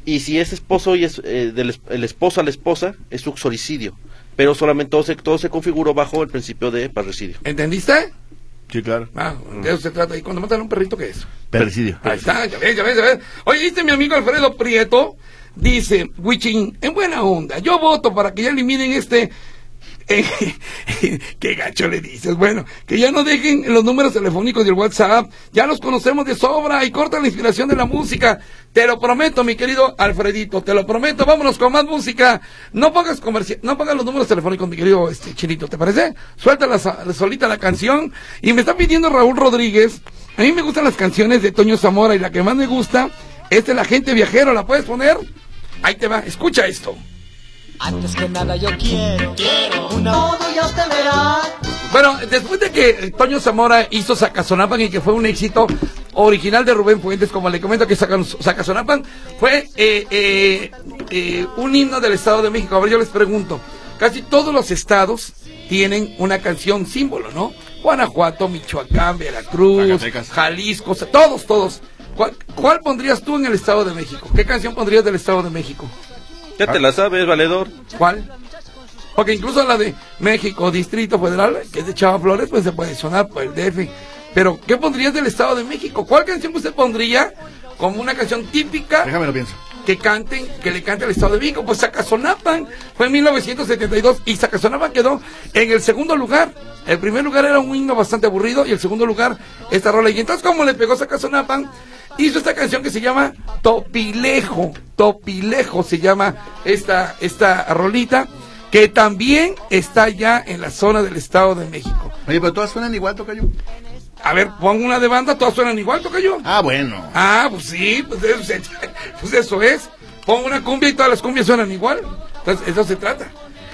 Y si es esposo y es eh, del el esposo a la esposa es uxoricidio. Pero solamente todo se, todo se configuró bajo el principio de parricidio. ¿Entendiste? Sí, claro. Ah, de eso se trata. ¿Y cuando matan a un perrito qué es? Pericidio. Ahí está, ya ves, ya ves, ya ves. Oye, ¿viste mi amigo Alfredo Prieto? Dice, Wichin, en buena onda, yo voto para que ya eliminen este <laughs> qué gacho le dices. Bueno, que ya no dejen los números telefónicos y el WhatsApp. Ya los conocemos de sobra y cortan la inspiración de la música. Te lo prometo, mi querido Alfredito, te lo prometo. Vámonos con más música. No pongas comercial, no pongas los números telefónicos, mi querido este Chinito, ¿te parece? Suelta la, solita la canción. Y me está pidiendo Raúl Rodríguez. A mí me gustan las canciones de Toño Zamora y la que más me gusta es de la gente viajero. ¿La puedes poner? Ahí te va, escucha esto. Antes que nada yo quiero, quiero una... Todo ya te verá. Bueno, después de que Toño Zamora hizo Sacazonapan y que fue un éxito original de Rubén Fuentes, como le comento que Sacazonapan fue eh, eh, eh, un himno del Estado de México. A ver, yo les pregunto, casi todos los estados tienen una canción símbolo, ¿no? Guanajuato, Michoacán, Veracruz, Jalisco, todos, todos. ¿Cuál, ¿Cuál pondrías tú en el Estado de México? ¿Qué canción pondrías del Estado de México? Ya te la sabes, valedor. ¿Cuál? Porque incluso la de México, Distrito Federal, que es de Chava Flores, pues se puede sonar por el DF. Pero, ¿qué pondrías del Estado de México? ¿Cuál canción usted pondría como una canción típica? Déjame lo pienso. Que canten, que le cante el Estado de México. Pues Sacazonapan fue en 1972 y Sacazonapan quedó en el segundo lugar. El primer lugar era un himno bastante aburrido y el segundo lugar esta rola. Y entonces, como le pegó Sacazonapan, hizo esta canción que se llama Topilejo. Topilejo se llama esta, esta rolita, que también está ya en la zona del Estado de México. Oye, pero todas suenan igual, Tocayo. A ver, pongo una de banda, todas suenan igual, Tocayo. Ah, bueno. Ah, pues sí, pues eso, pues eso es. Pongo una cumbia y todas las cumbias suenan igual. Entonces, eso se trata.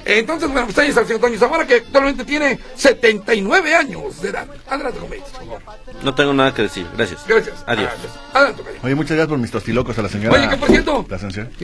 Entonces, bueno, pues ahí está el señor Toño Zamora, que actualmente tiene 79 años de edad. Adelante, por favor. No tengo nada que decir. Gracias. Gracias. Adiós. Adelante, Oye, muchas gracias por mis tostilocos a la señora. Oye, que por cierto,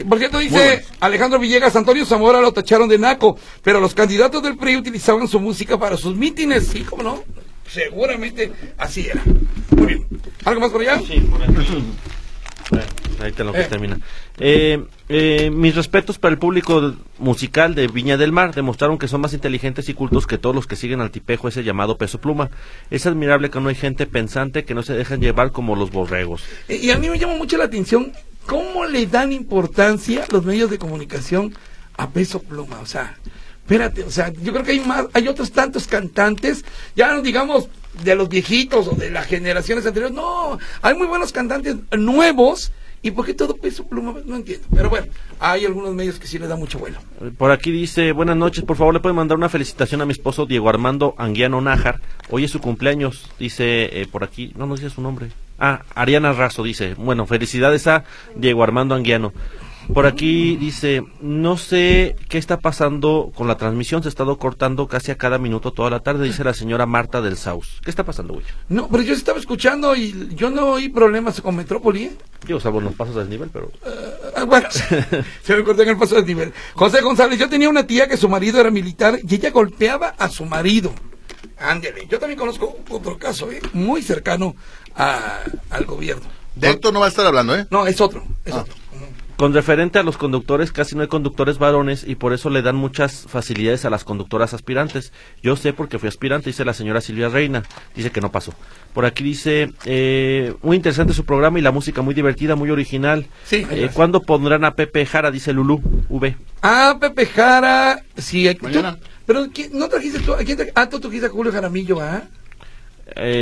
por cierto dice Alejandro Villegas, Antonio Zamora lo tacharon de naco, pero los candidatos del PRI utilizaban su música para sus mítines. Sí, ¿cómo no? Seguramente así era. Muy bien. ¿Algo más por allá? Sí, por ahí te lo que eh. termina. Eh, eh, mis respetos para el público musical de Viña del Mar. Demostraron que son más inteligentes y cultos que todos los que siguen al tipejo ese llamado peso pluma. Es admirable que no hay gente pensante que no se dejan llevar como los borregos. Y a mí me llama mucho la atención cómo le dan importancia los medios de comunicación a peso pluma. O sea, espérate, o sea, yo creo que hay más, hay otros tantos cantantes, ya no digamos de los viejitos o de las generaciones anteriores, no, hay muy buenos cantantes nuevos ¿Y por qué todo peso pluma? No entiendo. Pero bueno, hay algunos medios que sí le da mucho vuelo. Por aquí dice, buenas noches, por favor le pueden mandar una felicitación a mi esposo Diego Armando Anguiano Nájar. Hoy es su cumpleaños, dice eh, por aquí, no nos dice su nombre. Ah, Ariana Razo dice, bueno, felicidades a Diego Armando Anguiano. Por aquí dice, no sé qué está pasando con la transmisión, se ha estado cortando casi a cada minuto toda la tarde, dice la señora Marta del Saus. ¿Qué está pasando, güey? No, pero yo estaba escuchando y yo no oí problemas con Metrópoli. ¿eh? Yo salvo los pasos del nivel, pero... Uh, bueno, <laughs> se me cortó en el paso del nivel. José González, yo tenía una tía que su marido era militar y ella golpeaba a su marido. Ándele, yo también conozco otro caso, ¿eh? muy cercano a, al gobierno. De esto no va a estar hablando, ¿eh? No, es otro, es ah. otro. Con referente a los conductores, casi no hay conductores varones y por eso le dan muchas facilidades a las conductoras aspirantes. Yo sé porque fui aspirante, dice la señora Silvia Reina. Dice que no pasó. Por aquí dice, eh, muy interesante su programa y la música muy divertida, muy original. Sí. Eh, ¿Cuándo pondrán a Pepe Jara? Dice Lulú, V. Ah, Pepe Jara, sí. pero ¿no trajiste tú? ¿a quién ah, tú trajiste a Julio Jaramillo, ¿ah? Eh,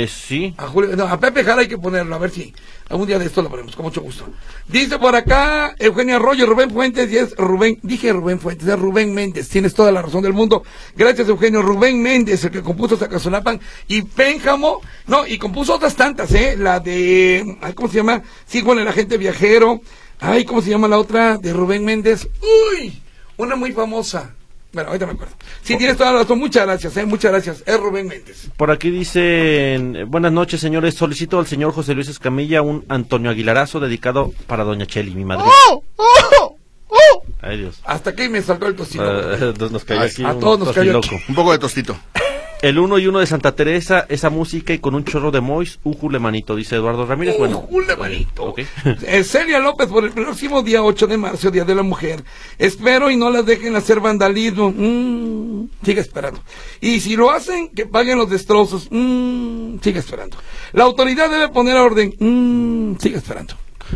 sí. A, Julio, no, a Pepe Jara hay que ponerlo, a ver si algún día de esto lo ponemos, con mucho gusto. Dice por acá Eugenia Arroyo, Rubén Fuentes, y es Rubén, dije Rubén Fuentes, es Rubén Méndez, tienes toda la razón del mundo. Gracias Eugenio, Rubén Méndez, el que compuso Zacazonapan, y Pénjamo, no, y compuso otras tantas, ¿eh? La de, ¿cómo se llama? Sí, bueno, el agente viajero. Ay, ¿cómo se llama la otra? De Rubén Méndez. Uy, una muy famosa. Bueno, ahorita me acuerdo. Sí, tienes toda la razón. Muchas gracias, ¿eh? Muchas gracias. Es Rubén Méndez. Por aquí dicen, buenas noches, señores. Solicito al señor José Luis Escamilla un Antonio Aguilarazo dedicado para Doña Cheli, mi madre. ¡Oh! ¡Oh! ¡Oh! Ay, Dios. Hasta aquí me saltó el tocino. <laughs> Uh, nos cayó aquí a todos nos cayó Un poco de tostito. <laughs> El uno y uno de Santa Teresa, esa música y con un chorro de mois, ujule manito, dice Eduardo Ramírez. Bueno, ujule manito. Okay. <laughs> Eh, Celia López, por el próximo día 8 de marzo, Día de la Mujer. Espero y no las dejen hacer vandalismo. Mm, sigue esperando. Y si lo hacen, que paguen los destrozos. Mm, sigue esperando. La autoridad debe poner orden. Mm, sigue esperando.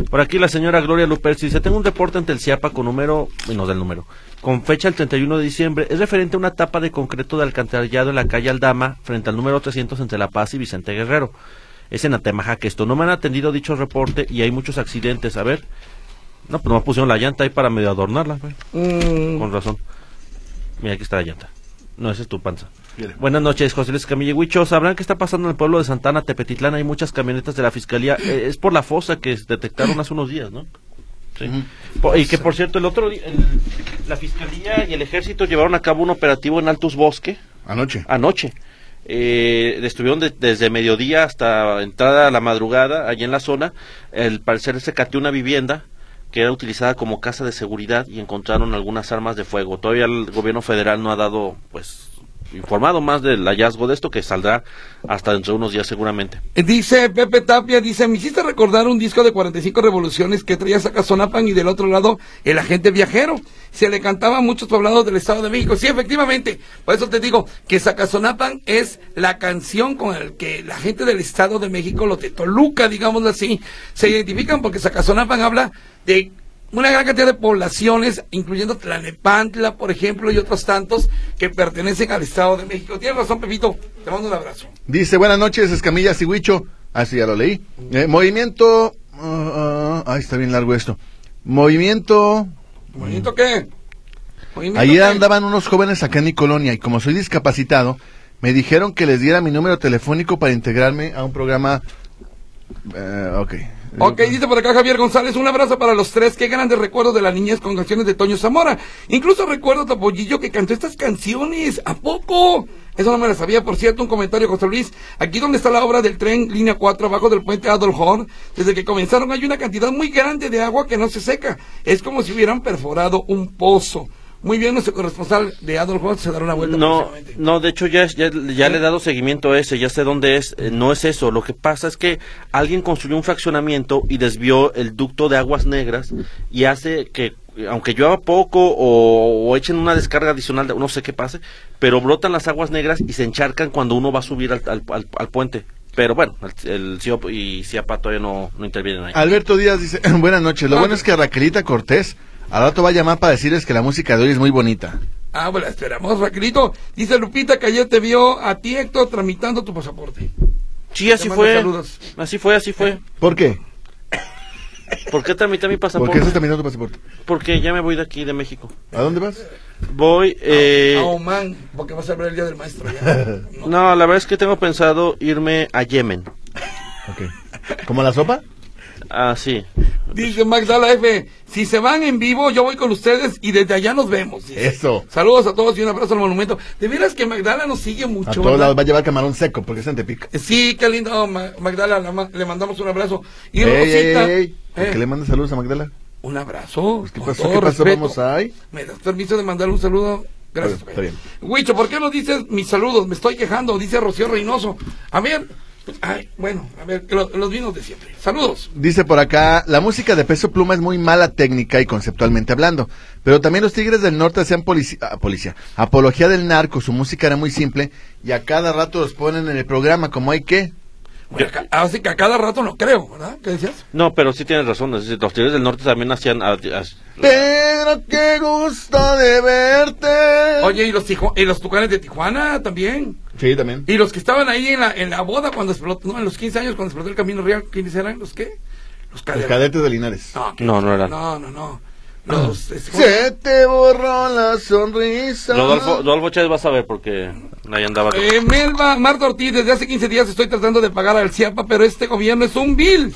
Por aquí la señora Gloria Luperci dice, tengo un reporte ante el CIAPA con número, no del número, con fecha el 31 de diciembre. Es referente a una tapa de concreto de alcantarillado en la calle Aldama, frente al número 300 entre La Paz y Vicente Guerrero. Es en Atemaja que esto. No me han atendido dicho reporte y hay muchos accidentes. A ver. No, pues no pusieron la llanta ahí para medio adornarla. Mm, Con razón. Mira, aquí está la llanta. No, esa es tu panza. Buenas noches, José Luis Camille Huicho. ¿Sabrán qué está pasando en el pueblo de Santana, Tepetitlán? Hay muchas camionetas de la fiscalía. Eh, es por la fosa que detectaron hace unos días, ¿no? Sí. Y que por cierto, el otro día, la fiscalía y el ejército llevaron a cabo un operativo en Altus Bosque Anoche. anoche. Eh, estuvieron de- desde mediodía hasta entrada a la madrugada allí en la zona. El parecer se cateó una vivienda que era utilizada como casa de seguridad y encontraron algunas armas de fuego. Todavía el gobierno federal no ha dado, pues, informado más del hallazgo de esto que saldrá hasta dentro de unos días seguramente. Dice Pepe Tapia, dice, me hiciste recordar un disco de 45 revoluciones que traía Sacazonapan y del otro lado el agente viajero. Se le cantaba a muchos poblados del Estado de México. Sí, efectivamente. Por eso te digo que Sacazonapan es la canción con la que la gente del Estado de México, los de Toluca, digámoslo así, se identifican porque Sacazonapan habla de una gran cantidad de poblaciones, incluyendo Tlanepantla, por ejemplo, y otros tantos que pertenecen al Estado de México. Tienes razón, Pepito. Te mando un abrazo. Dice, buenas noches, Escamilla Sigüicho. Ah, sí, ya lo leí. Eh, movimiento... ah, ah, ay, está bien largo esto. Movimiento... ¿Movimiento qué? ¿Movimiento Ayer qué? andaban unos jóvenes acá en mi colonia y como soy discapacitado, me dijeron que les diera mi número telefónico para integrarme a un programa... Eh, ok. Ok, dice por acá Javier González, un abrazo para los tres, qué grandes recuerdos de la niñez con canciones de Toño Zamora. Incluso recuerdo a Topollillo que cantó estas canciones, ¿a poco? Eso no me la sabía, por cierto, un comentario, José Luis. Aquí donde está la obra del tren, línea 4, abajo del puente Adolf Horn, desde que comenzaron hay una cantidad muy grande de agua que no se seca. Es como si hubieran perforado un pozo. Muy bien, nuestro corresponsal de Adolf Horn se dará una vuelta No, no, de hecho ya, es- ya, ya le he dado seguimiento a ese, ya sé dónde es, eh, no es eso, lo que pasa es que alguien construyó un fraccionamiento y desvió el ducto de aguas negras y hace que, aunque llueva poco o, o echen una descarga adicional, de, no sé qué pase, pero brotan las aguas negras y se encharcan cuando uno va a subir al, al- al- al puente. Pero bueno, el, el CIOP y CIAPA todavía no, no intervienen ahí. Alberto Díaz dice, <clears throat> buenas noches, lo bueno es que Raquelita Cortés al rato va a llamar para decirles que la música de hoy es muy bonita. Ah, bueno, esperamos, Raquelito. Dice Lupita que ayer te vio a ti, Héctor, tramitando tu pasaporte. Sí, así fue. saludos. Así fue, así fue. ¿Por qué? ¿Por qué tramité mi ¿Por pasaporte? qué estás terminando tu pasaporte? Porque ya me voy de aquí, de México. ¿A dónde vas? Voy, eh... a Oman, porque vas a ver el día del maestro. ya. No. <laughs> No, la verdad es que tengo pensado irme a Yemen. Ok. ¿Como la sopa? Ah, sí. Dice Magdala F, si se van en vivo, yo voy con ustedes y desde allá nos vemos. dice. Eso. Saludos a todos y un abrazo al monumento. De veras que Magdala nos sigue mucho. A todos ¿verdad? lados va a llevar camarón seco porque es en Tepic. Sí, qué lindo, Ma- Magdala, la ma- le mandamos un abrazo. Y Ey, Rosita, ey, ey. ¿Por eh, qué le mandas saludos a Magdala? un abrazo. Pues, ¿Qué con pasó? todo ¿Qué pasó? respeto. Vamos ahí. ¿Me das permiso de mandar un saludo? Gracias. Está bien. Huicho, ¿por qué no dices mis saludos? Me estoy quejando, dice Rocío Reynoso. A ver, pues, ay, bueno, a ver, lo- los vinos de siempre. Saludos. Dice por acá, la música de Peso Pluma es muy mala técnica y conceptualmente hablando, pero también los Tigres del Norte hacían ah, policía, apología del narco, su música era muy simple y a cada rato los ponen en el programa como hay que. Bueno, así que a cada rato no creo, ¿verdad? ¿Qué decías? No, pero sí tienes razón. es decir, los Tigres del Norte también hacían... ah, Pero qué gusto de verte. Oye, ¿y los, y los tucanes de Tijuana también? Sí, también. ¿Y los que estaban ahí en la, en la boda cuando explotó, no, en los 15 años cuando explotó el Camino Real, ¿quiénes eran? ¿Los qué? Los Los cadetes. de Linares. No, No, no eran. No, no, no. Los, este, ¿cómo Se te borró la sonrisa. Rodolfo, Rodolfo Chávez vas a ver porque ahí andaba... Eh, Melba, Marta Ortiz, desde hace 15 días estoy tratando de pagar al CIAPA, pero este gobierno es un bill.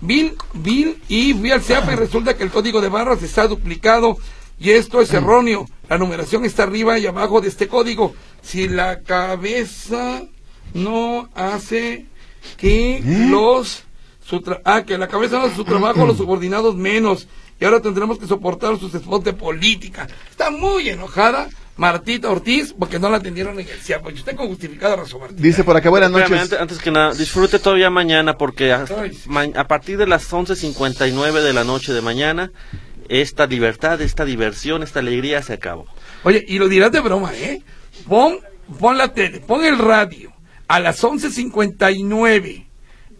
Bill, bill, y fui al CIAPA y resulta que el código de barras está duplicado y esto es erróneo. La numeración está arriba y abajo de este código. Si la cabeza no hace que los... Su tra- ah, que la cabeza no hace su trabajo, los subordinados menos. Y ahora tendremos que soportar sus spots de política. Está muy enojada Martita Ortiz porque no la atendieron en el CIAPA. Y usted con justificada razón, Martita. Dice por acá, buenas noches. antes, antes que nada, disfrute todavía mañana porque a, Ay, sí. ma- a partir de las 11.59 de la noche de mañana, esta libertad, esta diversión, esta alegría se acabó. Oye, y lo dirás de broma, ¿eh? Pon, pon la tele, pon el radio a las 11.59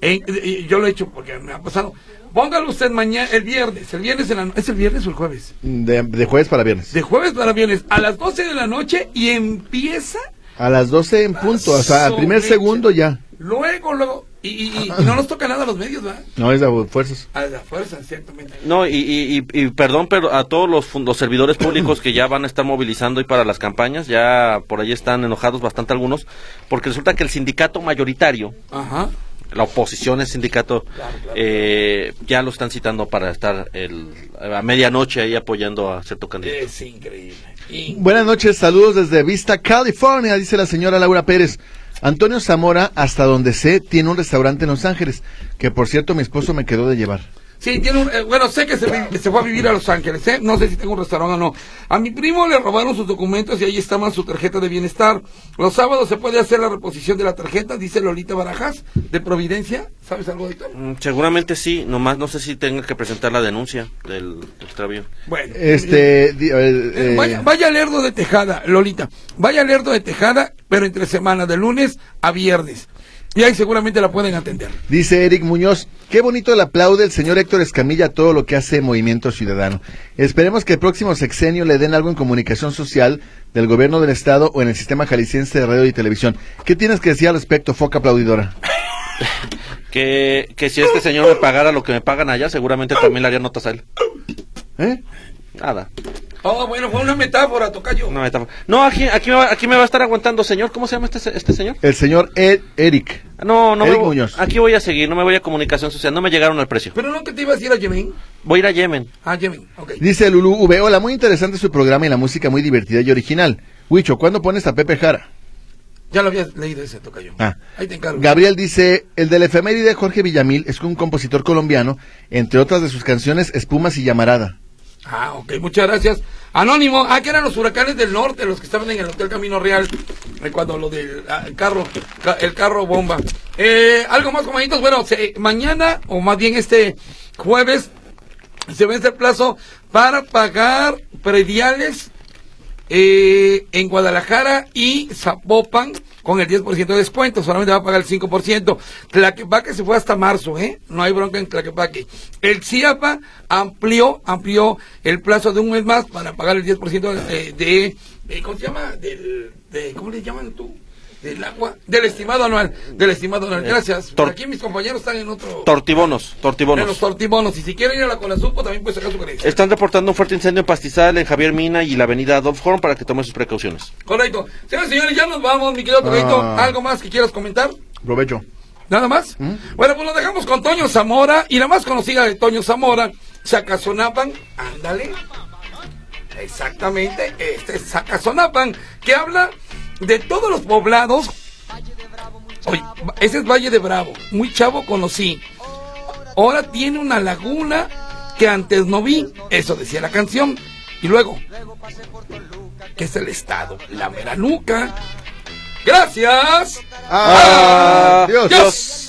En- y yo lo he hecho porque me ha pasado. Póngalo usted mañana, el viernes. El viernes en la ¿Es el viernes o el jueves? De, de jueves para viernes. De jueves para viernes, a las 12 de la noche y empieza A las 12 en punto, o sea, al primer segundo ya. luego, luego. Y, y- y no nos toca nada a los medios, ¿verdad? No es de fuerzas. A la fuerza, ciertamente. No, y, y, y- y perdón, pero a todos los, los servidores públicos que ya van a estar movilizando hoy para las campañas, ya por ahí están enojados bastante algunos, porque resulta que el sindicato mayoritario, Ajá. la oposición es sindicato, Claro, claro. eh, ya lo están citando para estar el, a medianoche ahí apoyando a cierto candidato. Es increíble. In- Buenas noches, saludos desde Vista, California, dice la señora Laura Pérez. Antonio Zamora, hasta donde sé, tiene un restaurante en Los Ángeles, que por cierto mi esposo me quedó de llevar. Sí, tiene un, eh, bueno, sé que se, fue a vivir a Los Ángeles, ¿eh? No sé si tengo un restaurante o no. A mi primo le robaron sus documentos y ahí estaba su tarjeta de bienestar. Los sábados se puede hacer la reposición de la tarjeta, dice Lolita Barajas, de Providencia. ¿Sabes algo de esto? Mm, Seguramente sí, nomás no sé si tenga que presentar la denuncia del extravío. Bueno. Este, eh, Eh, Vaya, vaya Lerdo de Tejada, Lolita. Vaya Lerdo de Tejada, pero entre semana, de lunes a viernes. Y ahí seguramente la pueden atender. dice Eric Muñoz, qué bonito le aplaude el señor Héctor Escamilla a todo lo que hace Movimiento Ciudadano. Esperemos que el próximo sexenio le den algo en comunicación social del gobierno del estado o en el sistema jalisciense de radio y televisión. ¿Qué tienes que decir al respecto, foca aplaudidora? <laughs> Que, que si este señor me pagara lo que me pagan allá, seguramente también le haría notas a él. ¿Eh? Nada. Oh, bueno, fue una metáfora, tocayo. No, está- no aquí, aquí, me va, aquí me va a estar aguantando, señor. ¿Cómo se llama este, este señor? El señor Ed- Eric. No, no me Eric voy- Muñoz. Aquí voy a seguir, no me voy a comunicación social. No me llegaron al precio. Pero no que te ibas a ir a Yemen. Voy a ir a Yemen. Ah, Yemen, ok. Dice Lulu V, hola, muy interesante su programa y la música muy divertida y original. Huicho, ¿cuándo pones a Pepe Jara? Ya lo habías leído ese, tocayo. Ah. Ahí te encargo. Gabriel dice, el del efeméride Jorge Villamil es un compositor colombiano, entre otras de sus canciones Espumas y Llamarada. Ah, ok, muchas gracias. Anónimo, ah, que eran los huracanes del norte, los que estaban en el Hotel Camino Real, eh, cuando lo del ah, el carro, ca- el carro bomba. Eh, algo más, comaditos, bueno, se- mañana, o más bien este jueves, se vence el plazo para pagar prediales eh, en Guadalajara y Zapopan con el 10% de descuento, solamente va a pagar el 5%. Tlaquepaque se fue hasta marzo, ¿eh? No hay bronca en Tlaquepaque. El CIAPA amplió, amplió el plazo de un mes más para pagar el 10% de, de, de- ¿cómo se llama? Del, de, ¿cómo le llaman tú? Del agua, del estimado anual, del estimado anual. Gracias. Tor- Aquí mis compañeros están en otro... Tortibonos, en los tortibonos. tortibonos. Y si quieren ir a la Colasupo, también puede sacar su credencial. Están reportando un fuerte incendio en Pastizal, en Javier Mina y la avenida Adolf Horn para que tomen sus precauciones. Correcto. Señores y señores, ya nos vamos, mi querido Tocayo. Ah. ¿Algo más que quieras comentar? Provecho. ¿Nada más? Bueno, pues lo dejamos con Toño Zamora y la más conocida de Toño Zamora, Sacazonapan. Ándale. Exactamente, este es Sacazonapan, que habla de todos los poblados. Oye, ese es Valle de Bravo, muy chavo conocí. Ahora tiene una laguna que antes no vi, eso decía la canción. Y luego, que es el estado, la Meranuca. Gracias. Adiós. Adiós.